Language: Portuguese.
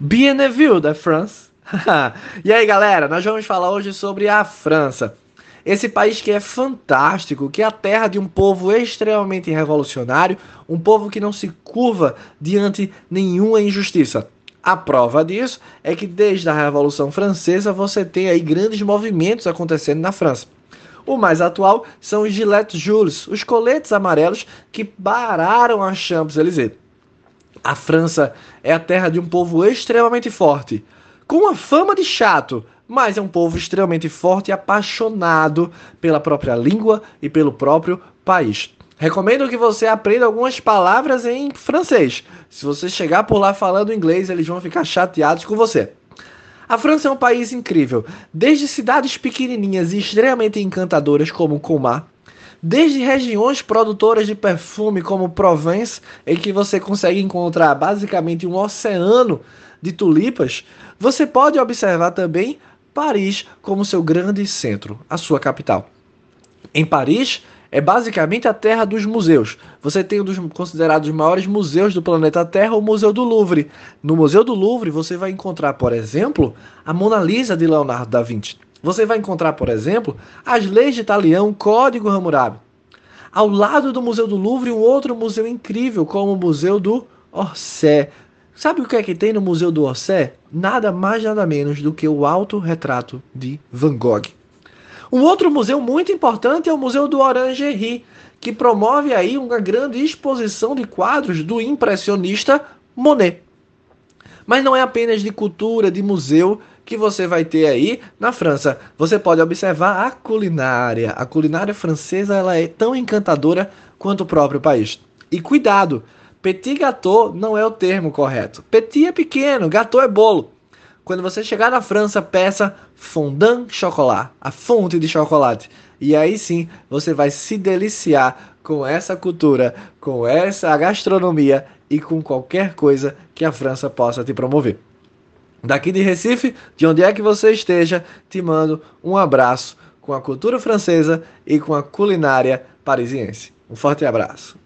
Bienvenue da France. e aí, galera, nós vamos falar hoje sobre a França. Esse país que é fantástico, que é a terra de um povo extremamente revolucionário, um povo que não se curva diante nenhuma injustiça. A prova disso é que desde a Revolução Francesa você tem aí grandes movimentos acontecendo na França. O mais atual são os Gillette Jules, os coletes amarelos que pararam a Champs-Élysées. A França é a terra de um povo extremamente forte, com uma fama de chato, mas é um povo extremamente forte e apaixonado pela própria língua e pelo próprio país. Recomendo que você aprenda algumas palavras em francês. Se você chegar por lá falando inglês, eles vão ficar chateados com você. A França é um país incrível, desde cidades pequenininhas e extremamente encantadoras como Colmar, desde regiões produtoras de perfume como Provence, em que você consegue encontrar basicamente um oceano de tulipas, você pode observar também Paris como seu grande centro, a sua capital. Em Paris, é basicamente a terra dos museus. Você tem um dos considerados maiores museus do planeta Terra, o Museu do Louvre. No Museu do Louvre, você vai encontrar, por exemplo, a Mona Lisa de Leonardo da Vinci. Você vai encontrar, por exemplo, as leis de Italião, Código Hammurabi. Ao lado do Museu do Louvre, um outro museu incrível, como o Museu do Orsay. Sabe o que é que tem no Museu do Orsay? Nada mais nada menos do que o autorretrato de Van Gogh. Um outro museu muito importante é o Museu do Orangerie, que promove aí uma grande exposição de quadros do impressionista Monet. Mas não é apenas de cultura, de museu que você vai ter aí na França. Você pode observar a culinária. A culinária francesa ela é tão encantadora quanto o próprio país. E cuidado, petit gâteau não é o termo correto. Petit é pequeno, gâteau é bolo. Quando você chegar na França, peça fondant chocolat, a fonte de chocolate. E aí sim, você vai se deliciar com essa cultura, com essa gastronomia e com qualquer coisa que a França possa te promover. Daqui de Recife, de onde é que você esteja, te mando um abraço com a cultura francesa e com a culinária parisiense. Um forte abraço.